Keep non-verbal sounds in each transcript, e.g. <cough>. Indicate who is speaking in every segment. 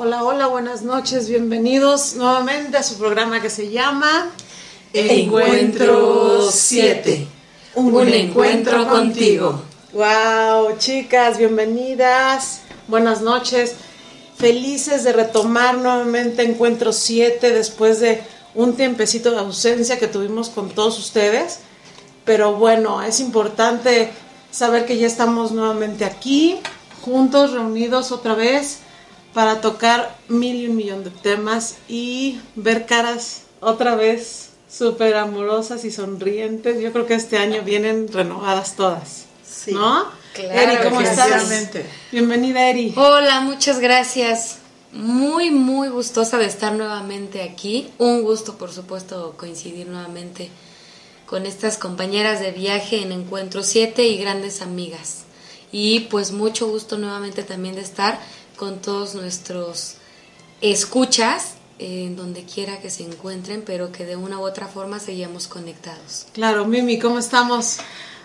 Speaker 1: Hola, hola, buenas noches, bienvenidos nuevamente a su programa que se llama
Speaker 2: Encuentro 7. Un, encuentro contigo.
Speaker 1: Wow, chicas, bienvenidas. Buenas noches. Felices de retomar nuevamente Encuentro 7 después de un tiempecito de ausencia que tuvimos con todos ustedes. Pero bueno, es importante saber que ya estamos nuevamente aquí, juntos, reunidos otra vez para tocar mil y un millón de temas y ver caras otra vez súper amorosas y sonrientes. Yo creo que este año vienen renovadas todas. Sí. ¿No?
Speaker 2: Claro,
Speaker 1: Eri, ¿cómo estás? Bienvenida, Eri.
Speaker 3: Hola, muchas gracias. Muy, muy gustosa de estar nuevamente aquí. Un gusto, por supuesto, coincidir nuevamente con estas compañeras de viaje en Encuentro 7 y grandes amigas. Y pues mucho gusto nuevamente también de estar con todos nuestros escuchas en donde quiera que se encuentren, pero que de una u otra forma seguimos conectados.
Speaker 1: Claro, Mimi, ¿cómo estamos?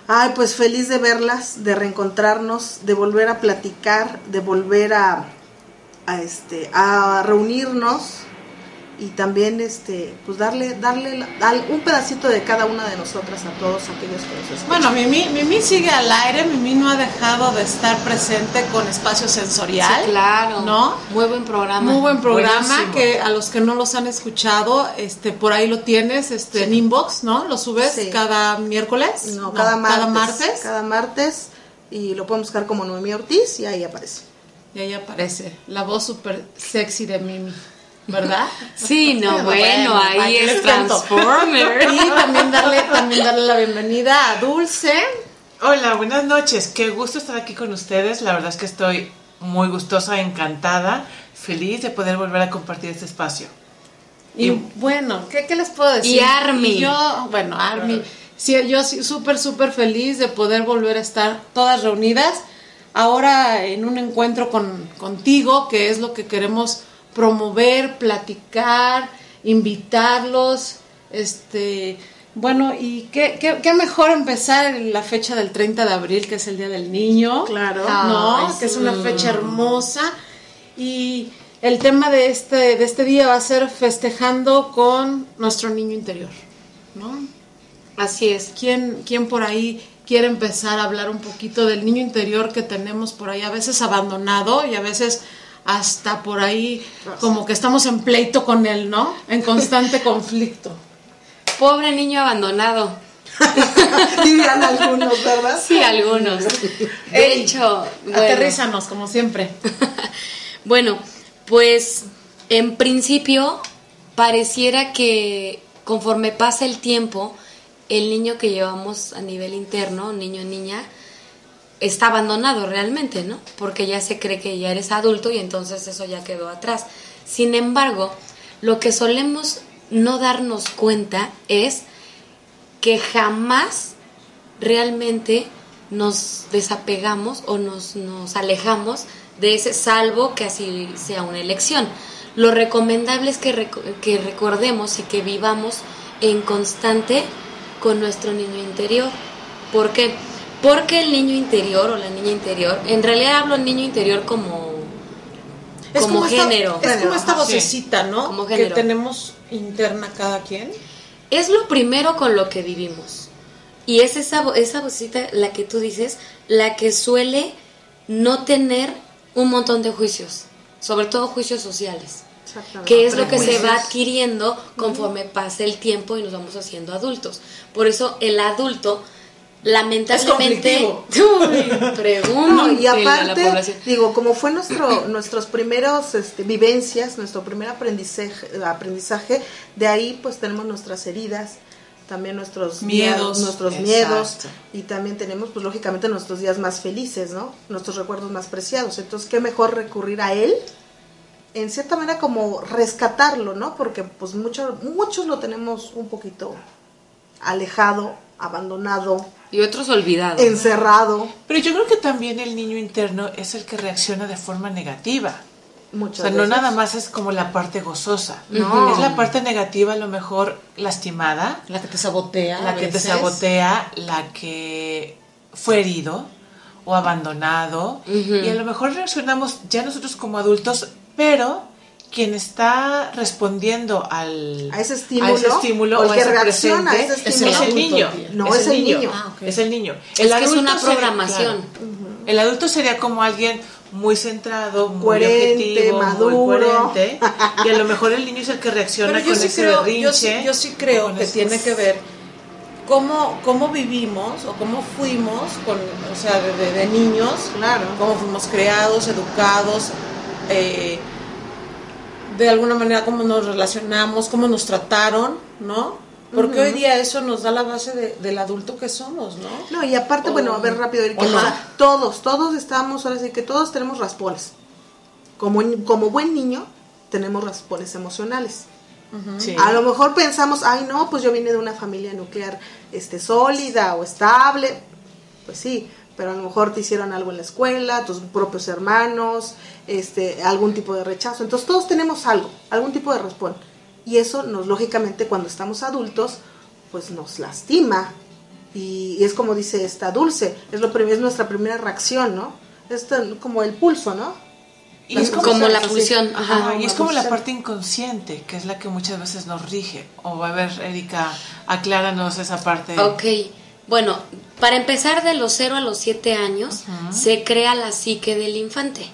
Speaker 4: Ay, pues feliz de verlas, de reencontrarnos, de volver a platicar, de volver a, a este, a reunirnos y también este pues darle darle un pedacito de cada una de nosotras a todos aquellos que nos escuchan.
Speaker 1: Bueno, Mimi, Mimi sigue al aire, Mimi no ha dejado de estar presente con espacio sensorial.
Speaker 3: Sí, claro.
Speaker 1: ¿No?
Speaker 3: Muy buen programa.
Speaker 1: Muy buen programa que a los que no los han escuchado, este por ahí lo tienes este en inbox, ¿no? Lo subes cada miércoles?
Speaker 4: No, cada, martes, cada martes. y lo pueden buscar como Noemí Ortiz y ahí aparece.
Speaker 1: Y ahí aparece la voz súper sexy de Mimi. ¿Verdad?
Speaker 3: Sí, no, bueno, ahí es Transformer.
Speaker 1: Y también darle, también darle la bienvenida a Dulce.
Speaker 2: Hola, buenas noches. Qué gusto estar aquí con ustedes. La verdad es que estoy muy gustosa, encantada, feliz de poder volver a compartir este espacio.
Speaker 1: Y, bueno, ¿qué, les puedo decir?
Speaker 3: Y Army.
Speaker 1: yo, bueno, Army. Sí, yo súper, súper feliz de poder volver a estar todas reunidas. Ahora en un encuentro con, contigo, que es lo que queremos promover, platicar, invitarlos, este, bueno, y qué, qué, mejor empezar en la fecha del 30 de abril, que es el Día del Niño,
Speaker 4: claro,
Speaker 1: ¿no? Que es una fecha hermosa y el tema de este, de este día va a ser festejando con nuestro niño interior, ¿no?
Speaker 3: Así es.
Speaker 1: ¿Quién, quién por ahí quiere empezar a hablar un poquito del niño interior que tenemos por ahí, a veces abandonado y a veces hasta por ahí como que estamos en pleito con él, ¿no? En constante <laughs> conflicto.
Speaker 3: Pobre niño abandonado. <laughs>
Speaker 4: Dirían algunos, ¿verdad?
Speaker 3: Sí, algunos. De hecho,
Speaker 1: aterrízanos como siempre. <laughs>
Speaker 3: bueno, pues en principio pareciera que conforme pasa el tiempo, el niño que llevamos a nivel interno, niño niña, está abandonado realmente, ¿no? Porque ya se cree que ya eres adulto y entonces eso ya quedó atrás. Sin embargo, lo que solemos no darnos cuenta es que jamás realmente nos desapegamos o nos, nos alejamos de ese salvo que así sea una elección. Lo recomendable es que, que recordemos y que vivamos en constante con nuestro niño interior. ¿Por qué? Porque el niño interior o la niña interior, en realidad hablo niño interior como, como, género.
Speaker 1: es como esta vocecita, ¿no? Como género. Que tenemos interna cada quien.
Speaker 3: Es lo primero con lo que vivimos. Y es esa, esa vocecita, la que tú dices, la que suele no tener un montón de juicios, sobre todo juicios sociales que es lo que se va adquiriendo conforme pasa el tiempo y nos vamos haciendo adultos. Por eso el adulto lamentablemente <laughs>
Speaker 4: pregunto. Y aparte digo como fue nuestro nuestros primeros este, vivencias nuestro primer aprendizaje aprendizaje de ahí pues tenemos nuestras heridas también nuestros
Speaker 1: miedos
Speaker 4: nuestros miedos y también tenemos pues lógicamente nuestros días más felices no nuestros recuerdos más preciados. Entonces qué mejor recurrir a él en cierta manera como rescatarlo no porque pues muchos muchos lo tenemos un poquito alejado abandonado
Speaker 3: y otros olvidados.
Speaker 4: Encerrado.
Speaker 2: Pero yo creo que también el niño interno es el que reacciona de forma negativa.
Speaker 4: Muchas
Speaker 2: o sea, no nada más es como la parte gozosa. No. Es la parte negativa, a lo mejor lastimada.
Speaker 1: La que te sabotea.
Speaker 2: La que te sabotea, la que fue herido o abandonado. Y a lo mejor reaccionamos ya nosotros como adultos pero quien está respondiendo al,
Speaker 4: A ese estímulo,
Speaker 2: estímulo
Speaker 4: o el
Speaker 2: o a
Speaker 4: que
Speaker 2: ese
Speaker 4: reacciona a ese
Speaker 2: es
Speaker 4: estímulo.
Speaker 2: el niño.
Speaker 4: No, es el niño.
Speaker 3: Ah.
Speaker 2: Es el niño.
Speaker 3: Es que es
Speaker 2: adulto
Speaker 3: una
Speaker 2: sería-
Speaker 3: programación.
Speaker 2: claro. El adulto sería como alguien muy centrado, muy
Speaker 4: Coherente,
Speaker 2: objetivo,
Speaker 4: maduro.
Speaker 2: muy coherente. Y a lo mejor el niño es el que reacciona
Speaker 1: Pero
Speaker 2: con
Speaker 1: sí,
Speaker 2: ese
Speaker 1: creo,
Speaker 2: berrinche.
Speaker 1: yo, sí, yo sí creo que
Speaker 2: esos-
Speaker 1: tiene que ver cómo, cómo vivimos o cómo fuimos, con, o sea, de, de- de niños,
Speaker 4: Claro.
Speaker 1: cómo fuimos creados, educados, eh, de alguna manera cómo nos relacionamos, cómo nos trataron, ¿no? Porque hoy día eso nos da la base de- del adulto que somos, ¿no?
Speaker 4: No, y aparte,
Speaker 1: O-
Speaker 4: bueno, a ver rápido, Erika,
Speaker 1: no.
Speaker 4: todos, todos estamos, ahora sí que todos tenemos raspones. Como, como buen niño, tenemos raspones emocionales.
Speaker 2: Sí.
Speaker 4: A lo mejor pensamos, ay no, pues yo vine de una familia nuclear este, sólida o estable. Pues sí, pero a lo mejor te hicieron algo en la escuela, tus propios hermanos, este, algún tipo de rechazo. Entonces todos tenemos algo, algún tipo de raspón. Y eso nos, lógicamente, cuando estamos adultos, pues nos lastima. Y, y es como dice esta dulce, es, lo es nuestra primera reacción, ¿no? Es como el pulso, ¿no?
Speaker 2: Y es como,
Speaker 3: Como la
Speaker 4: sí.
Speaker 3: pulsión, ajá.
Speaker 2: Ajá, y es como la
Speaker 4: Una
Speaker 2: parte inconsciente, que es la que muchas veces nos rige. O a ver, Erika, acláranos esa parte.
Speaker 3: Ok, bueno, para empezar de los 0 a los 7 años se crea la psique del infante.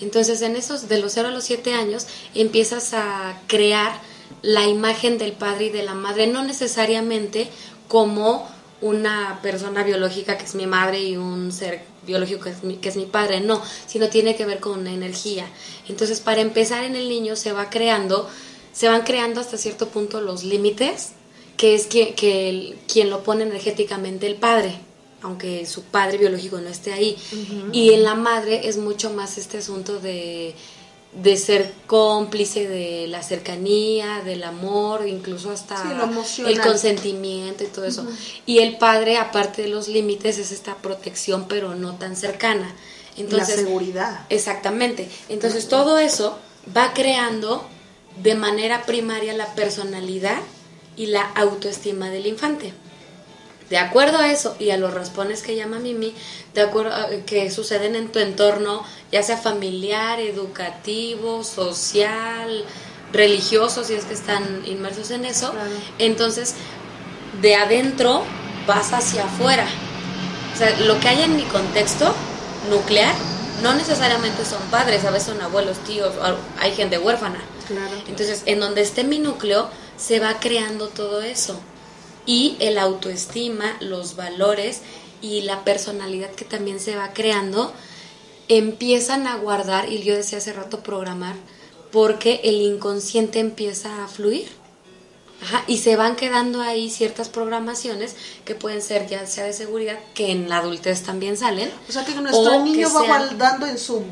Speaker 3: Entonces en esos de los 0 a los 7 años empiezas a crear la imagen del padre y de la madre, no necesariamente como una persona biológica que es mi madre y un ser biológico que es mi, que es mi padre, no, sino tiene que ver con una energía. Entonces para empezar en el niño se va creando, se van creando hasta cierto punto los límites que es que, que el- quien lo pone energéticamente el padre, aunque su padre biológico no esté ahí. Y en la madre es mucho más este asunto de, de ser cómplice de la cercanía, del amor, incluso hasta
Speaker 4: Sí,
Speaker 3: el consentimiento y todo eso. Y el padre, aparte de los límites, es esta protección, pero no tan cercana. Entonces,
Speaker 4: la seguridad.
Speaker 3: Exactamente. Entonces todo eso va creando de manera primaria la personalidad y la autoestima del infante. De acuerdo a eso y a los raspones que llama Mimi, de acuerdo a, que suceden en tu entorno, ya sea familiar, educativo, social, religioso, si es que están inmersos en eso,
Speaker 4: Claro.
Speaker 3: entonces de adentro vas hacia afuera. O sea, lo que hay en mi contexto nuclear no necesariamente son padres, a veces son abuelos, tíos, hay gente huérfana.
Speaker 4: Claro.
Speaker 3: Entonces, en donde esté mi núcleo, se va creando todo eso. Y el autoestima, los valores y la personalidad que también se va creando, empiezan a guardar, y yo decía hace rato programar, porque el inconsciente empieza a fluir. Ajá, y se van quedando ahí ciertas programaciones que pueden ser ya sea de seguridad, que en la adultez también salen.
Speaker 4: O sea que nuestro
Speaker 3: o
Speaker 4: niño
Speaker 3: que
Speaker 4: va guardando en su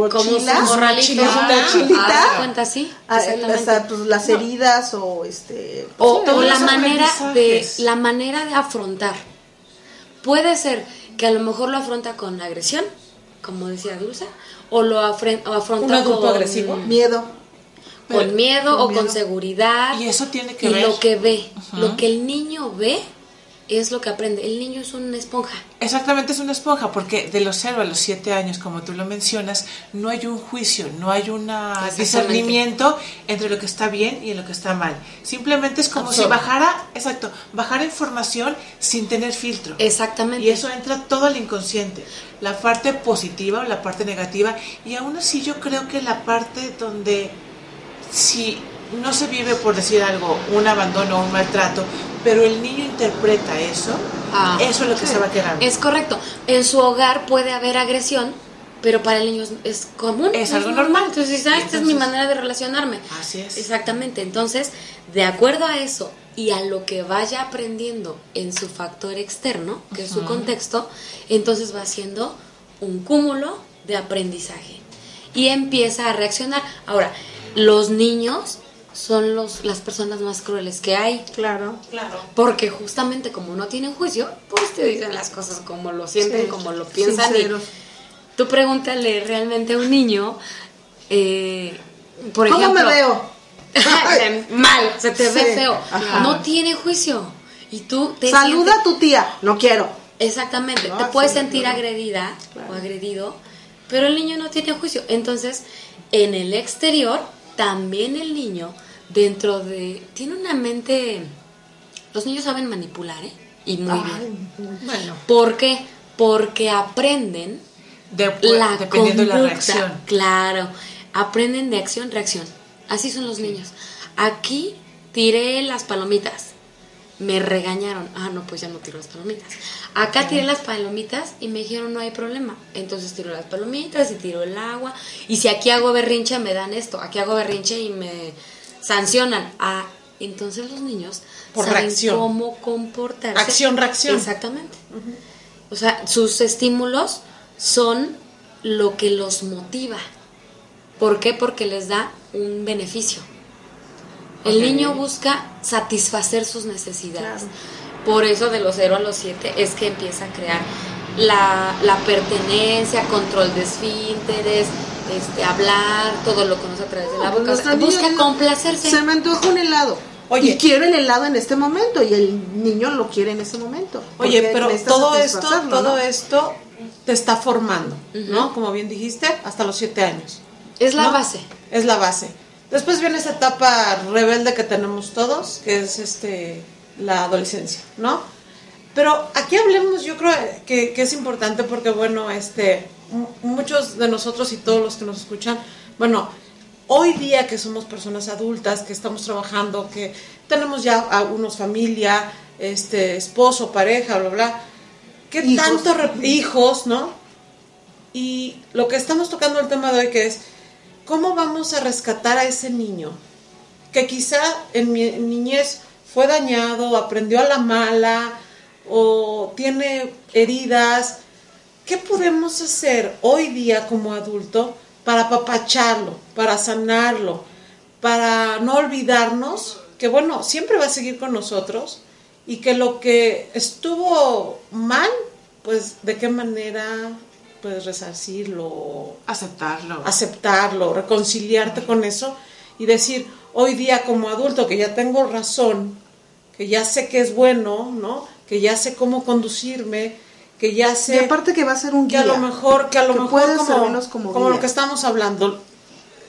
Speaker 3: como
Speaker 4: mochila,
Speaker 3: su morralito. Ah,
Speaker 4: mochilita,
Speaker 3: haz de cuenta, sí,
Speaker 4: ah, hasta, pues, las heridas o este
Speaker 3: o, o la manera de la manera de afrontar puede ser que a lo mejor lo afronta con agresión como decía Dulce o lo afren- o afronta
Speaker 1: ¿Un adulto
Speaker 3: con,
Speaker 1: agresivo?
Speaker 4: miedo.
Speaker 3: Con miedo
Speaker 4: con
Speaker 3: o con seguridad.
Speaker 2: Y eso tiene que
Speaker 3: y
Speaker 2: ver.
Speaker 3: lo que ve. Lo que el niño ve es lo que aprende. El niño es una esponja.
Speaker 2: Exactamente, es una esponja, porque de los 0 a los 7 años, como tú lo mencionas, no hay un juicio, no hay un discernimiento entre lo que está bien y lo que está mal. Simplemente es como si bajara, exacto, bajara información sin tener filtro.
Speaker 3: exactamente.
Speaker 2: Y eso entra todo al inconsciente, la parte positiva o la parte negativa. Y aún así yo creo que la parte donde si no se vive, por decir algo, un abandono o un maltrato, pero el niño interpreta eso,
Speaker 3: Ah,
Speaker 2: eso es lo que se va quedando.
Speaker 3: es correcto en su hogar puede haber agresión pero para el niño es, es común
Speaker 2: Es algo normal.
Speaker 3: entonces dice, "Ah, esta es mi manera de relacionarme
Speaker 2: Así es.
Speaker 3: Exactamente, entonces, de acuerdo a eso y a lo que vaya aprendiendo en su factor externo, que es su contexto, entonces va haciendo un cúmulo de aprendizaje y empieza a reaccionar. Ahora, los niños son los, las personas más crueles que hay.
Speaker 4: Claro.
Speaker 1: Claro.
Speaker 3: Porque justamente como no tienen juicio, pues te dicen las cosas como lo sienten,
Speaker 4: Sí,
Speaker 3: como lo piensan. y tú pregúntale realmente a un niño, eh, por
Speaker 4: ¿Cómo
Speaker 3: ejemplo...
Speaker 4: me veo? <laughs>
Speaker 3: Mal, se te ve feo.
Speaker 4: ajá.
Speaker 3: No tiene juicio. Y tú te
Speaker 4: Saluda
Speaker 3: sientes-
Speaker 4: a tu tía. No quiero.
Speaker 3: Exactamente.
Speaker 4: No,
Speaker 3: te puedes
Speaker 4: sí,
Speaker 3: sentir agredida
Speaker 4: Claro.
Speaker 3: o agredido Pero el niño no tiene juicio. Entonces, en el exterior, también el niño, dentro de... Tiene una mente... Los niños saben manipular, ¿eh? Y muy bien.
Speaker 2: Bueno,
Speaker 3: ¿Por qué? Porque aprenden
Speaker 2: de-
Speaker 3: la
Speaker 2: dependiendo de la
Speaker 3: conducta.
Speaker 2: reacción.
Speaker 3: Claro, aprenden de acción, reacción. Así son los niños. Aquí tiré las palomitas. Me regañaron. Ah, no, pues ya no tiro las palomitas. Acá tiré las palomitas y me dijeron no hay problema. Entonces tiro las palomitas y tiro el agua. Y si aquí hago berrinche me dan esto. Aquí hago berrinche y me sancionan. Ah, entonces los niños
Speaker 1: Por
Speaker 3: saben
Speaker 1: reacción.
Speaker 3: cómo comportarse.
Speaker 1: Acción, reacción.
Speaker 3: Exactamente. O sea, sus estímulos son lo que los motiva. ¿Por qué? Porque les da un beneficio. El niño busca satisfacer sus necesidades.
Speaker 4: Claro.
Speaker 3: Por eso de los 0 a los 7 es que empieza a crear la, la pertenencia, control de esfínteres, este, hablar, todo lo conoce a través de la boca.
Speaker 4: Nuestro niño
Speaker 3: busca complacerse.
Speaker 4: Se me antoja un helado.
Speaker 1: Oye.
Speaker 4: y quiero el helado en este momento y el niño lo quiere en ese momento.
Speaker 1: Oye, pero todo esto, todo
Speaker 4: ¿no?
Speaker 1: esto te está formando. ¿no? Como bien dijiste, hasta los siete años.
Speaker 3: Es la
Speaker 1: ¿no?
Speaker 3: base.
Speaker 1: Es la base. Después viene esa etapa rebelde que tenemos todos, que es este la adolescencia, ¿no? Pero aquí hablemos, yo creo que, que es importante porque, bueno, este, muchos de nosotros y todos los que nos escuchan, bueno, hoy día que somos personas adultas, que estamos trabajando, que tenemos ya a unos familia, este, esposo, pareja, bla, bla, ¿qué
Speaker 4: Hijos.
Speaker 1: tanto hijos, no? Y lo que estamos tocando el tema de hoy que es cómo vamos a rescatar a ese niño que quizá en mi niñez fue dañado, aprendió a la mala o tiene heridas. ¿Qué podemos hacer hoy día como adulto para apapacharlo, para sanarlo, para no olvidarnos que bueno, siempre va a seguir con nosotros y que lo que estuvo mal, pues de qué manera puedes resarcirlo,
Speaker 2: Aceptarlo.
Speaker 1: aceptarlo, reconciliarte con eso y decir, hoy día como adulto que ya tengo razón, que ya sé que es bueno, ¿no? Que ya sé cómo conducirme, que ya
Speaker 4: Y
Speaker 1: sé
Speaker 4: aparte que va a ser un
Speaker 1: que
Speaker 4: guía.
Speaker 1: a lo mejor, que a lo
Speaker 4: que
Speaker 1: mejor como,
Speaker 4: como
Speaker 1: como lo que estamos hablando,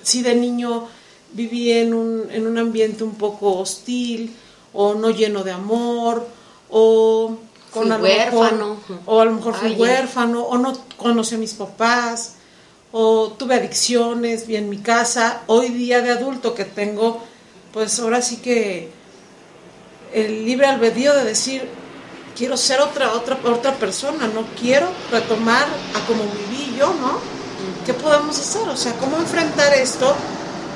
Speaker 1: si de niño viví en un, en un ambiente un poco hostil o no lleno de amor o con
Speaker 3: Fui
Speaker 1: a lo mejor-
Speaker 3: huérfano.
Speaker 1: o a lo mejor fui huérfano o no conocí a mis papás o tuve adicciones vi en mi casa. Hoy día de adulto que tengo pues ahora sí que el libre albedrío de decir quiero ser otra otra otra persona no quiero retomar a como viví yo no qué podemos hacer o sea cómo enfrentar esto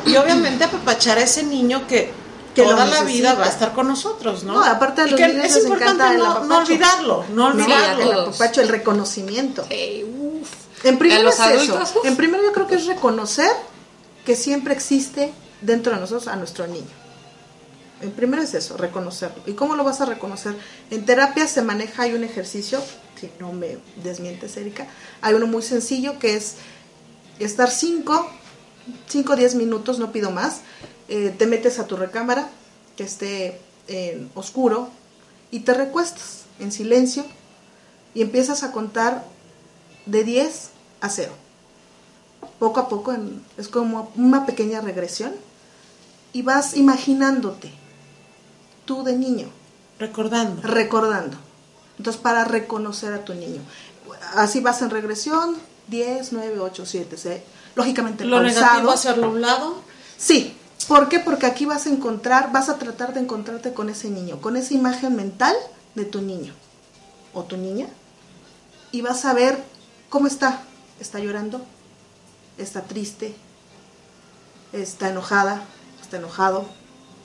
Speaker 1: y obviamente apapachar a ese niño que,
Speaker 4: Que lo
Speaker 1: toda la vida va a estar con nosotros no
Speaker 4: No, aparte
Speaker 1: Y
Speaker 4: los
Speaker 1: que
Speaker 4: niños
Speaker 1: es
Speaker 4: les
Speaker 1: importante no, no olvidarlo no
Speaker 4: No,
Speaker 1: olvidarlo
Speaker 4: el apapacho, el reconocimiento.
Speaker 3: Ey, uf.
Speaker 4: En primero
Speaker 3: ¿A los
Speaker 4: es
Speaker 3: adultos?
Speaker 4: eso. En primero yo creo que es reconocer que siempre existe dentro de nosotros a nuestro niño. En primero es eso, reconocerlo. ¿Y cómo lo vas a reconocer? En terapia se maneja, hay un ejercicio, si no me desmientes, Erika, hay uno muy sencillo que es estar 5, 5 o 10 minutos, no pido más, eh, te metes a tu recámara, que esté en oscuro, y te recuestas en silencio y empiezas a contar de 10 a 0. Poco a poco en- es como una pequeña regresión y vas imaginándote tú de niño,
Speaker 1: recordando
Speaker 4: recordando. Entonces para reconocer a tu niño. Así vas en regresión, 10, 9, 8, 7, 6. Lógicamente
Speaker 1: lo
Speaker 4: pausado.
Speaker 1: negativo hacerlo a un lado
Speaker 4: Sí, ¿por qué? Porque aquí vas a encontrar, vas a tratar de encontrarte con ese niño, con esa imagen mental de tu niño o tu niña y vas a ver cómo está. ¿Está llorando? ¿Está triste? ¿Está enojada? ¿Está enojado?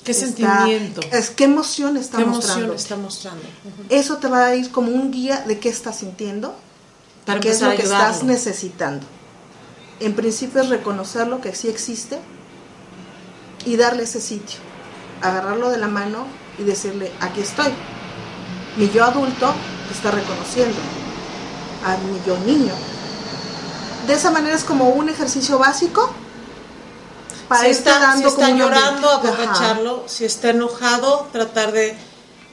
Speaker 1: qué
Speaker 4: Está-
Speaker 1: sentimiento
Speaker 4: Es, ¿Qué emoción está
Speaker 1: qué
Speaker 4: mostrando?
Speaker 1: emoción está mostrando.
Speaker 4: Eso te va a ir como un guía de qué estás sintiendo,
Speaker 1: para
Speaker 4: qué es lo que
Speaker 1: ayudarlo.
Speaker 4: estás necesitando. En principio es reconocerlo que sí existe y darle ese sitio, agarrarlo de la mano y decirle, aquí estoy. Mi yo adulto te está reconociendo, a mi yo niño. De esa manera es como un ejercicio básico para
Speaker 1: si está,
Speaker 4: dando
Speaker 1: si está
Speaker 4: como
Speaker 1: llorando, apapacharlo. Si está enojado, tratar de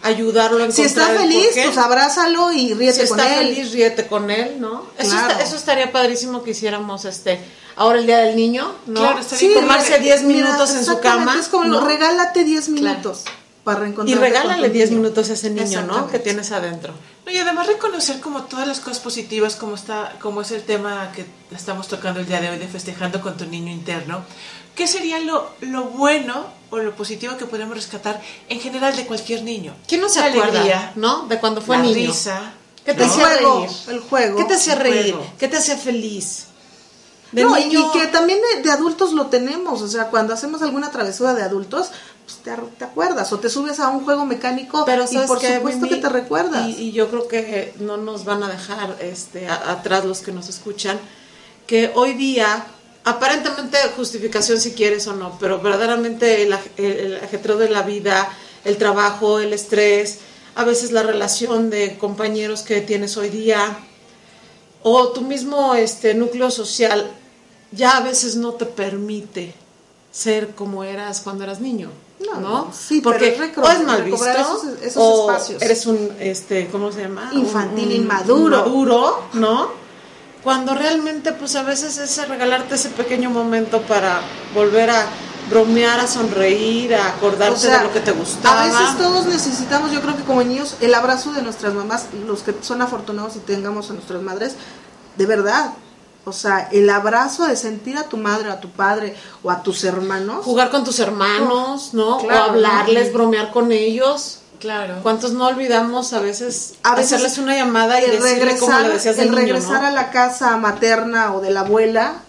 Speaker 1: ayudarlo a
Speaker 4: Si está
Speaker 1: encontrar el
Speaker 4: feliz, pues abrázalo y ríete
Speaker 1: si
Speaker 4: con
Speaker 1: está
Speaker 4: él.
Speaker 1: feliz, ríete con él, ¿no? Eso,
Speaker 4: Claro.
Speaker 1: está- eso estaría padrísimo que hiciéramos este ahora el día del niño, ¿no?
Speaker 2: Claro, estaría
Speaker 4: Sí,
Speaker 1: tomarse
Speaker 4: re-
Speaker 1: 10
Speaker 4: mira,
Speaker 1: minutos en su cama,
Speaker 4: Es como
Speaker 1: ¿no?
Speaker 4: regálate 10 minutos para
Speaker 1: y regálale
Speaker 4: con tu
Speaker 1: 10
Speaker 4: niño.
Speaker 1: minutos a ese niño, ¿no? Que tienes adentro.
Speaker 2: No, y además reconocer como todas las cosas positivas, como está, como es el tema que estamos tocando el día de hoy de festejando con tu niño interno. ¿Qué sería lo, lo bueno o lo positivo que podemos rescatar en general de cualquier niño?
Speaker 1: ¿Quién no se
Speaker 2: La
Speaker 1: acuerda,
Speaker 2: alegría,
Speaker 1: no? De cuando fue
Speaker 2: la
Speaker 1: niño.
Speaker 2: risa,
Speaker 1: ¿Qué te hacía reír?
Speaker 4: el juego.
Speaker 1: ¿Qué te hacía reír? ¿Qué te hacía feliz? De
Speaker 4: No, y-
Speaker 1: niño-
Speaker 4: y que también de, de adultos lo tenemos, o sea, cuando hacemos alguna travesura de adultos, pues te, te acuerdas, o te subes a un juego mecánico
Speaker 1: Pero
Speaker 4: y
Speaker 1: ¿sabes
Speaker 4: por supuesto
Speaker 1: Mimi?
Speaker 4: que te recuerdas.
Speaker 1: Y, y yo creo que no nos van a dejar este, a- atrás los que nos escuchan, que hoy día, aparentemente justificación si quieres o no, pero verdaderamente el, el, ajetreo de la vida, el trabajo, el estrés, a veces la relación de compañeros que tienes hoy día, o tu mismo este, núcleo social, ya a veces no te permite ser como eras cuando eras niño.
Speaker 4: No,
Speaker 1: No,
Speaker 4: sí,
Speaker 1: porque
Speaker 4: pero es recro-
Speaker 1: o es mal visto
Speaker 4: esos- esos
Speaker 1: o
Speaker 4: espacios.
Speaker 1: eres un este cómo se llama
Speaker 4: Infantil,
Speaker 1: Un-
Speaker 4: inmaduro.
Speaker 1: inmaduro, no cuando realmente pues a veces es regalarte ese pequeño momento para volver a bromear a sonreír a acordarte
Speaker 4: O sea,
Speaker 1: de lo que te gustaba
Speaker 4: A veces todos necesitamos, yo creo que como niños, el abrazo de nuestras mamás, los que son afortunados y tengamos a nuestras madres, de verdad. O sea, el abrazo de sentir a tu madre, a tu padre o a tus hermanos.
Speaker 1: jugar con tus hermanos no
Speaker 4: Claro,
Speaker 1: o hablarles bromear con ellos
Speaker 2: Claro.
Speaker 1: cuántos no olvidamos a veces,
Speaker 4: A veces
Speaker 1: hacerles una llamada y
Speaker 4: el
Speaker 1: decirle
Speaker 4: regresar,
Speaker 1: como le decías de
Speaker 4: el
Speaker 1: niño,
Speaker 4: regresar
Speaker 1: ¿no?
Speaker 4: a la casa materna o de la abuela,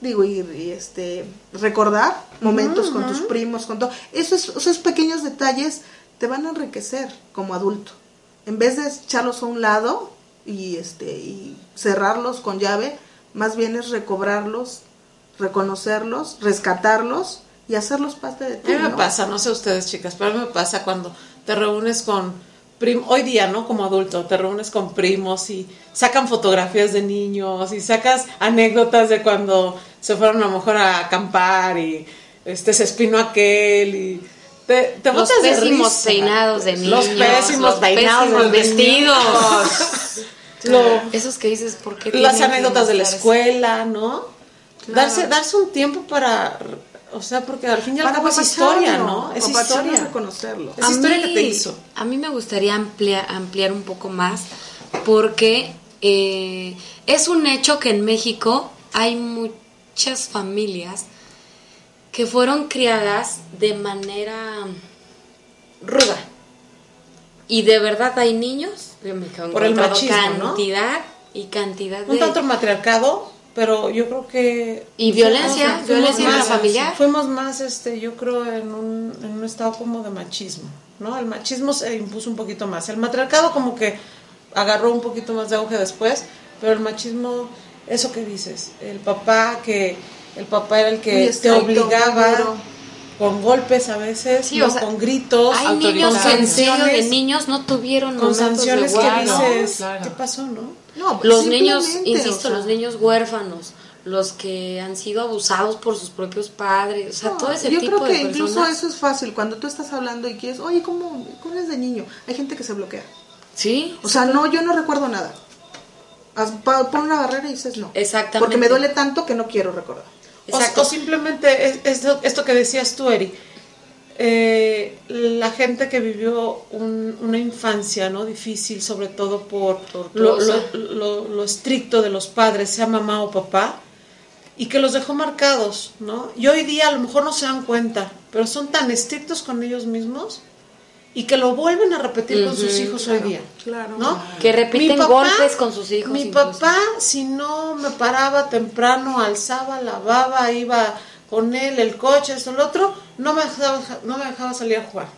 Speaker 4: digo, y, y, este recordar momentos con tus primos, con todo. Esos, esos pequeños detalles te van a enriquecer como adulto. En vez de echarlos a un lado y este y cerrarlos con llave, más bien es recobrarlos, reconocerlos, rescatarlos y hacerlos parte de
Speaker 1: A
Speaker 4: ti.
Speaker 1: mí me
Speaker 4: ¿no?
Speaker 1: pasa, no sé ustedes chicas, pero a mí me pasa cuando te reúnes con primos, hoy día, ¿no? Como adulto, te reúnes con primos y sacan fotografías de niños y sacas anécdotas de cuando se fueron a lo mejor a acampar y este se espinó aquel y te, te
Speaker 3: Los
Speaker 1: de
Speaker 3: pésimos
Speaker 1: risa.
Speaker 3: peinados de
Speaker 1: Los
Speaker 3: niños,
Speaker 1: pésimos
Speaker 3: los
Speaker 1: peinados
Speaker 3: pésimos
Speaker 1: de
Speaker 3: vestidos. <laughs>
Speaker 1: Lo-
Speaker 3: Esos que dices, ¿por qué?
Speaker 1: las anécdotas de la escuela, ¿no?
Speaker 4: Claro.
Speaker 1: Darse, darse un tiempo para, o sea, porque al fin y al cabo es historia, ¿no? Es historia.
Speaker 4: reconocerlo.
Speaker 1: Es historia que te hizo.
Speaker 3: A mí me gustaría ampliar, ampliar un poco más porque eh, es un hecho que en México hay muchas familias que fueron criadas de manera ruda. Y de verdad hay niños, yo me
Speaker 1: Por el machismo, ¿no?
Speaker 3: cantidad y cantidad de...
Speaker 1: Un tanto matriarcado, pero yo creo que...
Speaker 3: Y violencia,
Speaker 1: fuimos
Speaker 3: violencia
Speaker 1: más-
Speaker 3: intrafamiliar.
Speaker 1: Fuimos más, este, yo creo, en un, en un estado como de machismo, ¿no? El machismo se impuso un poquito más. El matriarcado como que agarró un poquito más de auge después, pero el machismo, eso que dices, el papá que... El papá era el que te obligaba
Speaker 4: duro.
Speaker 1: con golpes a veces,
Speaker 3: Sí,
Speaker 1: ¿no?
Speaker 3: o sea,
Speaker 1: con gritos,
Speaker 3: Hay niños
Speaker 1: con
Speaker 3: que en serio de niños no tuvieron
Speaker 1: con
Speaker 3: de
Speaker 1: sanciones que dices,
Speaker 2: claro.
Speaker 1: ¿qué pasó, no?
Speaker 4: No, pues
Speaker 3: Los niños, insisto,
Speaker 4: o sea,
Speaker 3: los niños huérfanos, los que han sido abusados por sus propios padres, o sea,
Speaker 4: No,
Speaker 3: todo ese
Speaker 4: yo
Speaker 3: tipo
Speaker 4: creo que
Speaker 3: de
Speaker 4: incluso
Speaker 3: personas.
Speaker 4: eso es fácil. Cuando tú estás hablando y quieres, oye, ¿cómo, ¿cómo eres de niño? Hay gente que se bloquea.
Speaker 3: Sí,
Speaker 4: O sea, no, yo no recuerdo nada. Pon una barrera y dices no.
Speaker 3: Exactamente.
Speaker 4: Porque me duele tanto que no quiero recordar.
Speaker 1: O-
Speaker 3: Exacto.
Speaker 1: O, simplemente es- esto, esto que decías tú, Eri. Eh, la gente que vivió un- una infancia no difícil, sobre todo por lo, lo- lo- lo estricto de los padres, sea mamá o papá, y que los dejó marcados, ¿no? Y hoy día a lo mejor no se dan cuenta, pero son tan estrictos con ellos mismos y que lo vuelven a repetir con sus hijos hoy día,
Speaker 4: claro.
Speaker 1: ¿no?
Speaker 3: Que repiten golpes con sus hijos
Speaker 1: Mi
Speaker 3: incluso.
Speaker 1: papá, si no me paraba temprano, alzaba, lavaba, iba con él el coche, esto, lo otro, no me dejaba, no me dejaba salir a jugar.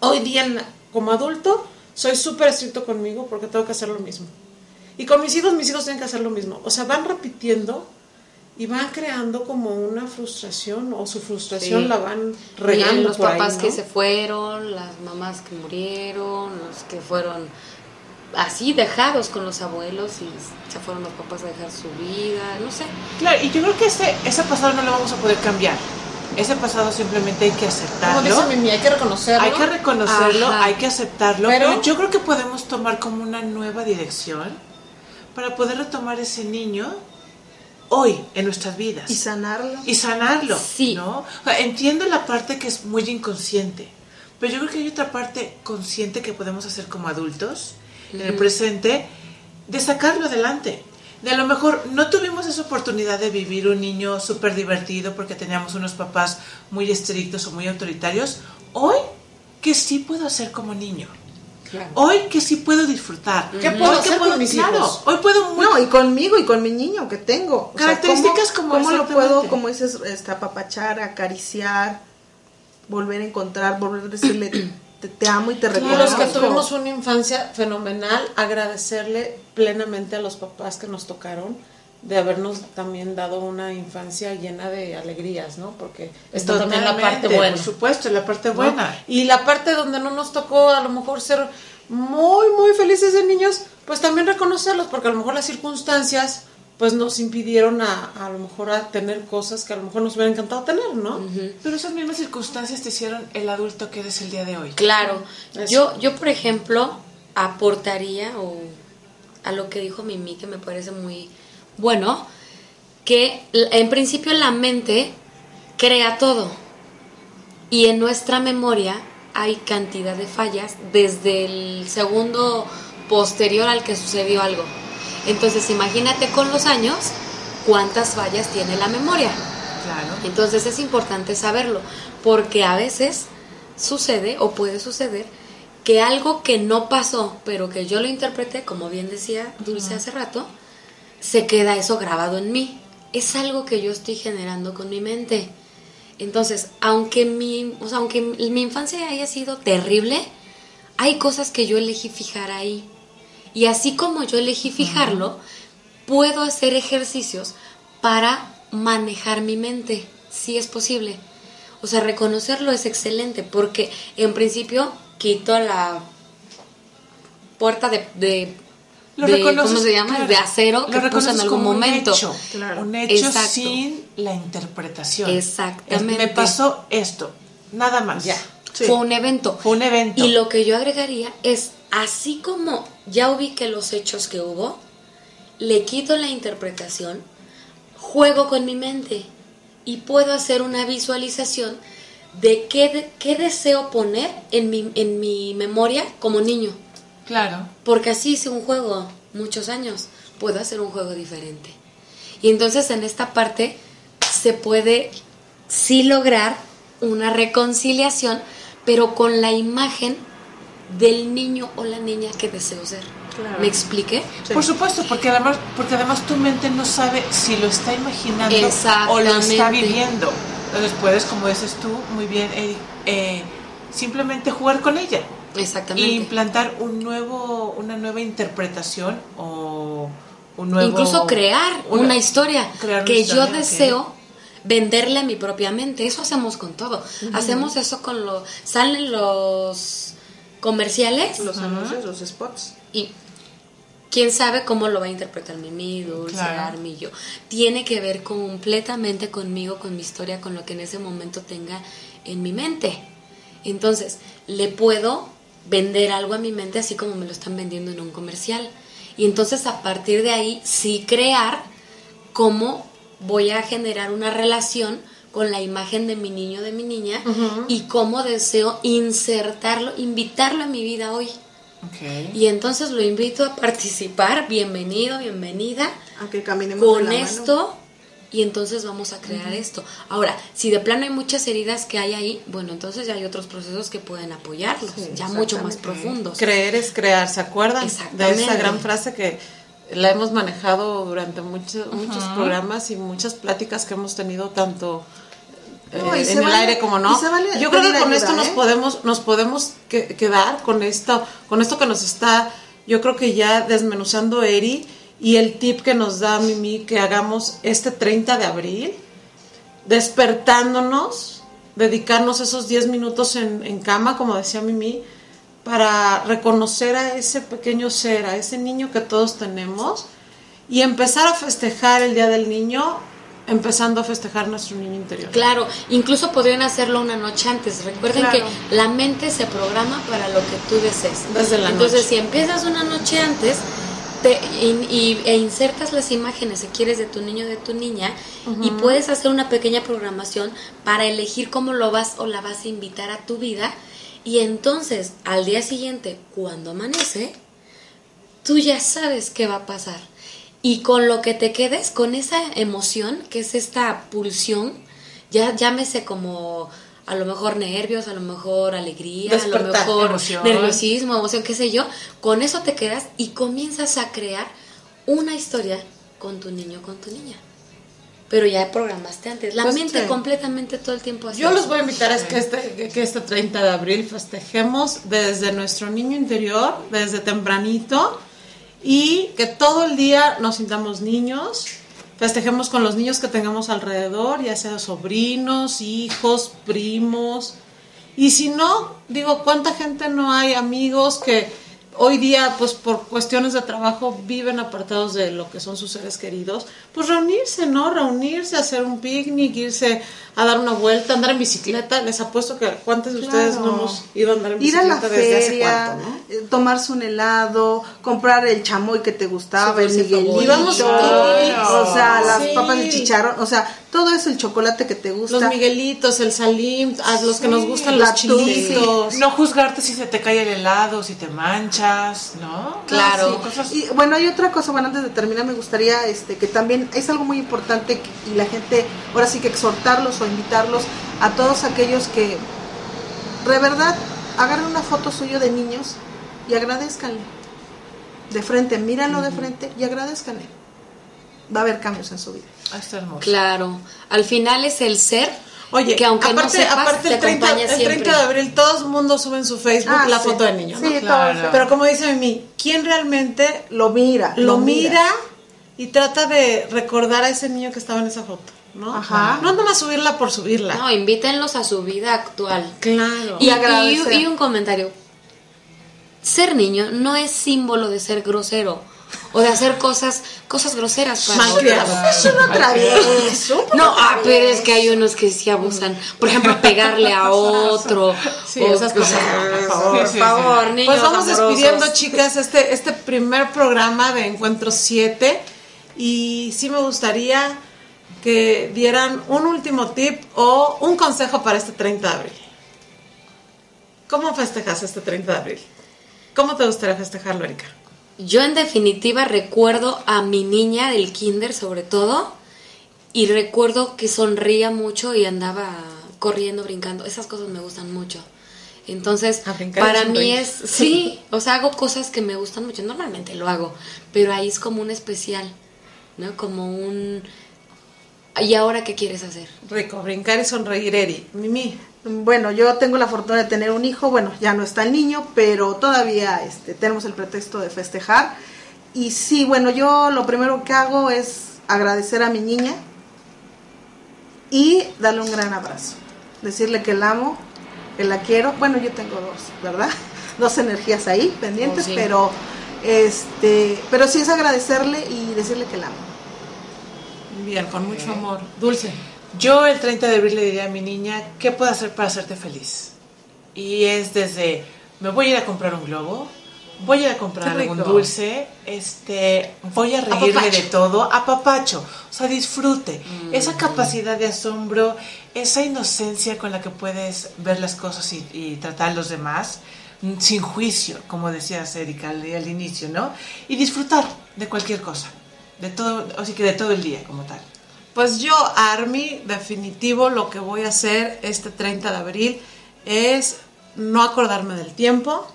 Speaker 1: Hoy día, la- como adulto, soy súper estricto conmigo porque tengo que hacer lo mismo. Y con mis hijos, mis hijos tienen que hacer lo mismo. O sea, van repitiendo y van creando como una frustración o su frustración
Speaker 3: Sí.
Speaker 1: la van
Speaker 3: Y
Speaker 1: regando
Speaker 3: los
Speaker 1: por ahí,
Speaker 3: papás
Speaker 1: ¿no?
Speaker 3: que se fueron, las mamás que murieron, los que fueron así dejados con los abuelos y se fueron los papás a dejar su vida, no sé.
Speaker 2: Claro, y yo creo que ese, ese pasado no lo vamos a poder cambiar. Ese pasado simplemente hay que aceptarlo.
Speaker 1: Como dice Mimi, hay que reconocerlo.
Speaker 2: Hay que reconocerlo,
Speaker 3: Ajá.
Speaker 2: hay que aceptarlo,
Speaker 1: Pero-
Speaker 2: pero, yo creo que podemos tomar como una nueva dirección para poder retomar ese niño hoy en nuestras vidas
Speaker 4: Y sanarlo.
Speaker 2: y sanarlo,
Speaker 3: Sí.
Speaker 2: ¿no? O sea, entiendo la parte que es muy inconsciente, pero yo creo que hay otra parte consciente que podemos hacer como adultos en el presente de sacarlo adelante. De a lo mejor no tuvimos esa oportunidad de vivir un niño súper divertido porque teníamos unos papás muy estrictos o muy autoritarios. Hoy, que sí puedo hacer como niño? Hoy que sí puedo disfrutar.
Speaker 1: ¿Qué puedo
Speaker 2: Hoy
Speaker 1: hacer con mis
Speaker 2: claro,
Speaker 1: hijos?
Speaker 2: Hoy puedo muy-
Speaker 4: No, y conmigo y con mi niño que tengo. O sea,
Speaker 2: Características
Speaker 4: ¿cómo,
Speaker 2: como
Speaker 4: ¿Cómo lo puedo, como dices, este, apapachar, acariciar, volver a encontrar, volver a decirle te, te amo y te
Speaker 1: Y
Speaker 4: reconozco?
Speaker 1: los que tuvimos una infancia fenomenal, agradecerle plenamente a los papás que nos tocaron de habernos también dado una infancia llena de alegrías, ¿no? Porque está también la parte buena.
Speaker 2: Por supuesto, la parte
Speaker 1: ¿no?
Speaker 2: buena.
Speaker 1: Y la parte donde no nos tocó a lo mejor ser muy, muy felices de niños, pues también reconocerlos, porque a lo mejor las circunstancias pues nos impidieron a, a lo mejor a tener cosas que a lo mejor nos hubiera encantado tener, ¿no?
Speaker 2: Pero esas mismas circunstancias te hicieron el adulto que eres el día de hoy.
Speaker 3: Claro.
Speaker 1: Eso.
Speaker 3: Yo, yo, por ejemplo, aportaría o a lo que dijo Mimi, que me parece muy bueno, que en principio la mente crea todo. Y en nuestra memoria hay cantidad de fallas desde el segundo posterior al que sucedió algo. Entonces, imagínate con los años cuántas fallas tiene la memoria.
Speaker 2: Claro.
Speaker 3: Entonces es importante saberlo, porque a veces sucede o puede suceder que algo que no pasó, pero que yo lo interpreté, como bien decía Dulce hace rato, se queda eso grabado en mí. Es algo que yo estoy generando con mi mente. Entonces, aunque mi, o sea, aunque mi infancia haya sido terrible, hay cosas que yo elegí fijar ahí. Y así como yo elegí fijarlo, puedo hacer ejercicios para manejar mi mente, si es posible. O sea, reconocerlo es excelente porque en principio quito la puerta de, de,
Speaker 2: Lo
Speaker 3: de-
Speaker 2: reconoces,
Speaker 3: ¿cómo se llama?
Speaker 2: claro,
Speaker 3: De acero
Speaker 2: lo
Speaker 3: que puse en
Speaker 2: reconoces
Speaker 3: algún
Speaker 2: como un
Speaker 3: momento.
Speaker 2: hecho,
Speaker 4: Claro.
Speaker 2: Un hecho
Speaker 3: Exacto.
Speaker 2: sin la interpretación.
Speaker 3: Exactamente.
Speaker 2: Es- me pasó esto, nada más.
Speaker 1: Ya.
Speaker 4: Sí.
Speaker 3: Fue un evento.
Speaker 2: Fue un evento.
Speaker 3: Y lo que yo agregaría es, así como ya ubiqué los hechos que hubo, le quito la interpretación, juego con mi mente y puedo hacer una visualización de qué, de- qué deseo poner en mi, en mi memoria como niño.
Speaker 2: Claro.
Speaker 3: Porque así hice un juego muchos años, puedo hacer un juego diferente. Y entonces en esta parte se puede sí lograr una reconciliación, pero con la imagen del niño o la niña que deseo ser.
Speaker 4: Claro.
Speaker 3: ¿Me expliqué?
Speaker 4: Sí.
Speaker 2: Por supuesto, porque además, porque además tu mente no sabe si lo está imaginando o lo está viviendo. Entonces puedes, como dices tú, muy bien, Eric, eh, simplemente jugar con ella.
Speaker 3: Exactamente.
Speaker 2: y implantar un nuevo una nueva interpretación o un nuevo
Speaker 3: Incluso crear una, historia
Speaker 2: crear una
Speaker 3: que
Speaker 2: historia,
Speaker 3: yo deseo venderle a mi propia mente. Eso hacemos con todo. Hacemos eso con los... Salen los comerciales
Speaker 4: Los anuncios, los spots.
Speaker 3: y quién sabe cómo lo va a interpretar Mimi, Dulce,
Speaker 2: Claro.
Speaker 3: Armi yo. Tiene que ver completamente conmigo, con mi historia, con lo que en ese momento tenga en mi mente. Entonces, le puedo vender algo a mi mente así como me lo están vendiendo en un comercial. Y entonces a partir de ahí sí crear cómo voy a generar una relación con la imagen de mi niño, de mi niña, y cómo deseo insertarlo, invitarlo a mi vida hoy. Y entonces lo invito a participar, bienvenido, bienvenida,
Speaker 4: A que caminemos
Speaker 3: con
Speaker 4: la mano.
Speaker 3: esto y entonces vamos a crear esto. Ahora, si de plano hay muchas heridas que hay ahí, bueno, entonces ya hay otros procesos que pueden apoyarlos,
Speaker 4: Sí,
Speaker 3: ya mucho más profundos.
Speaker 1: Creer es crear, ¿se acuerdan? De esa gran frase que la hemos manejado durante muchos muchos programas y muchas pláticas que hemos tenido tanto
Speaker 4: No, y
Speaker 1: en el
Speaker 4: vale-
Speaker 1: aire como no.
Speaker 4: vale
Speaker 1: Yo creo que con
Speaker 4: ayuda,
Speaker 1: esto nos
Speaker 4: ¿eh?
Speaker 1: podemos nos podemos que- quedar con esto con esto que nos está yo creo que ya desmenuzando Eri y el tip que nos da Mimi que hagamos este 30 de abril despertándonos, dedicarnos esos 10 minutos en, en cama, como decía Mimi, para reconocer a ese pequeño ser, a ese niño que todos tenemos y empezar a festejar el Día del Niño empezando a festejar nuestro niño interior.
Speaker 3: Claro, incluso podrían hacerlo una noche antes. Recuerden
Speaker 2: Claro.
Speaker 3: que la mente se programa para lo que tú desees.
Speaker 1: Desde la
Speaker 3: Entonces,
Speaker 1: noche.
Speaker 3: si empiezas una noche antes te, y, y- e insertas las imágenes, si quieres, de tu niño o de tu niña, y puedes hacer una pequeña programación para elegir cómo lo vas o la vas a invitar a tu vida. Y entonces, al día siguiente, cuando amanece, tú ya sabes qué va a pasar. Y con lo que te quedes, con esa emoción, que es esta pulsión, ya llámese como a lo mejor nervios, a lo mejor alegría, a lo mejor
Speaker 2: emoción.
Speaker 3: nerviosismo, emoción, qué sé yo, con eso te quedas y comienzas a crear una historia con tu niño, con tu niña. Pero ya programaste antes. La
Speaker 1: Pues,
Speaker 3: mente
Speaker 1: sí.
Speaker 3: completamente todo el tiempo hace
Speaker 1: Yo los voy a invitar a que este, que este 30 de abril festejemos desde nuestro niño interior, desde tempranito, y que todo el día nos sintamos niños, festejemos con los niños que tengamos alrededor, ya sea sobrinos, hijos, primos, y si no, digo, ¿cuánta gente no hay, amigos que hoy día, pues por cuestiones de trabajo, viven apartados de lo que son sus seres queridos? Pues reunirse, ¿no? Reunirse, hacer un picnic, irse a dar una vuelta, andar en bicicleta. Les apuesto que cuántos de ustedes no hemos ido a andar en
Speaker 4: Ir a
Speaker 1: bicicleta
Speaker 4: la
Speaker 1: desde hace
Speaker 4: feria,
Speaker 1: cuánto, ¿no?
Speaker 4: eh, tomarse un helado, comprar el chamoy que te gustaba,
Speaker 1: Su
Speaker 4: el Miguelito.
Speaker 1: Íbamos
Speaker 4: o sea, las
Speaker 1: Sí.
Speaker 4: papas de chicharrón, o sea, todo eso, el chocolate que te gusta.
Speaker 1: Los Miguelitos, el Salim, a los que nos gustan los chilitos.
Speaker 2: No juzgarte si se te cae el helado, si te manchas, ¿no?
Speaker 3: Claro.
Speaker 2: Sí, cosas-
Speaker 4: Y bueno, hay otra cosa, bueno, antes de terminar me gustaría este que también es algo muy importante que- y la gente, ahora sí que exhortarlos o invitarlos a todos aquellos que de verdad agarren una foto suyo de niños y agradezcanle. De frente, míralo de frente y agradezcanle. Va a haber cambios en su vida.
Speaker 2: Ah, está hermoso.
Speaker 3: Claro. Al final es el ser
Speaker 1: Oye,
Speaker 3: que aunque
Speaker 1: aparte,
Speaker 3: no sepas,
Speaker 1: aparte
Speaker 3: te
Speaker 1: el, 30,
Speaker 3: acompaña
Speaker 1: el
Speaker 3: siempre.
Speaker 1: 30 de abril todo el mundo sube en su Facebook
Speaker 4: Ah,
Speaker 1: la
Speaker 4: sí.
Speaker 1: foto del niño, ¿no?
Speaker 4: Sí,
Speaker 2: Claro.
Speaker 4: todo.
Speaker 1: Pero como dice Mimi, ¿quién realmente
Speaker 4: Lo mira.
Speaker 1: lo mira y trata de recordar a ese niño que estaba en esa foto, ¿no?
Speaker 4: Ajá.
Speaker 1: No nada más subirla por subirla.
Speaker 3: No, invítenlos a su vida actual.
Speaker 1: Claro.
Speaker 3: Y,
Speaker 4: y-
Speaker 3: y un comentario. Ser niño no es símbolo de ser grosero o de hacer cosas cosas groseras para
Speaker 1: Malcriado.
Speaker 3: otros.
Speaker 4: Es un travieso. un poco
Speaker 3: No, ah, pero es que hay unos que sí abusan. Por ejemplo, pegarle a <laughs> otro.
Speaker 1: Sí,
Speaker 3: o-
Speaker 1: esas cosas.
Speaker 3: Por favor,
Speaker 2: sí, sí.
Speaker 3: por favor, niños
Speaker 1: Pues vamos
Speaker 3: amorosos.
Speaker 1: despidiendo, chicas, este, este primer programa de Encuentro 7. Y sí me gustaría que dieran un último tip o un consejo para este 30 de abril. ¿Cómo festejas este 30 de abril? ¿Cómo te gustaría festejarlo, Erika?
Speaker 3: Yo en definitiva recuerdo a mi niña del kinder sobre todo y recuerdo que sonría mucho y andaba corriendo, brincando. Esas cosas me gustan mucho. Entonces, para mí es, sí, o sea, hago cosas que me gustan mucho. Normalmente lo hago, pero ahí es como un especial, ¿no? Como un... ¿Y ahora qué quieres hacer?
Speaker 1: Rico, brincar y sonreír, Eri. Mimi.
Speaker 4: Bueno, yo tengo la fortuna de tener un hijo, bueno, ya no está el niño, pero todavía este, tenemos el pretexto de festejar. Y sí, bueno, yo lo primero que hago es agradecer a mi niña y darle un gran abrazo. Decirle que la amo, que la quiero. Bueno, yo tengo dos, ¿verdad? <laughs> Dos energías ahí pendientes,
Speaker 3: Oh, sí.
Speaker 4: pero este, pero sí es agradecerle y decirle que la amo.
Speaker 1: Bien, con mucho amor. Dulce.
Speaker 2: Yo el 30 de abril le diría a mi niña, ¿qué puedo hacer para hacerte feliz? Y es desde, me voy a ir a comprar un globo, voy a ir a comprar algún dulce, este, voy a reírme
Speaker 1: Apapacho.
Speaker 2: de todo, a papacho, o sea, disfrute.
Speaker 1: Mm.
Speaker 2: Esa capacidad de asombro, esa inocencia con la que puedes ver las cosas y, y tratar a los demás, mm, sin juicio, como decías Erika al, al inicio, ¿no? Y disfrutar de cualquier cosa, de todo, así que de todo el día como tal.
Speaker 1: Pues yo, Army, definitivo, lo que voy a hacer este 30 de abril es no acordarme del tiempo,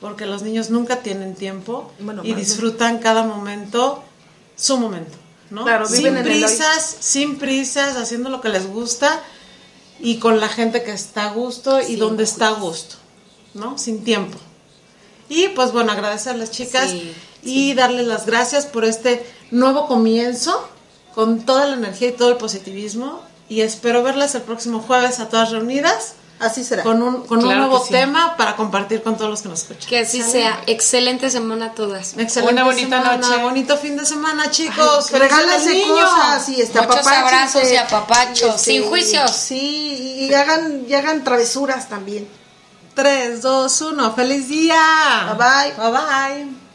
Speaker 1: porque los niños nunca tienen tiempo
Speaker 4: Bueno,
Speaker 1: y disfrutan cada momento, su momento, ¿no?
Speaker 4: Claro,
Speaker 1: sin prisas, sin prisas, haciendo lo que les gusta y con la gente que está a gusto y donde está a gusto, ¿no? Sin tiempo. Y pues bueno, agradecerles chicas
Speaker 3: Sí,
Speaker 1: y darles las gracias por este nuevo comienzo con toda la energía y todo el positivismo y espero verlas el próximo jueves a todas reunidas
Speaker 4: Así será.
Speaker 1: con un, con un nuevo
Speaker 2: sí.
Speaker 1: tema para compartir con todos los que nos escuchan.
Speaker 3: Que así sea. Excelente semana a todas.
Speaker 1: Excelente
Speaker 2: Una bonita
Speaker 1: semana,
Speaker 2: noche.
Speaker 1: bonito fin de semana, chicos.
Speaker 4: Regálense cosas y este,
Speaker 3: Muchos abrazos y apapachos, sin juicios.
Speaker 4: Sí, y hagan, y hagan travesuras también.
Speaker 1: 3, 2, 1. ¡Feliz día!
Speaker 4: Bye bye.
Speaker 1: Bye bye.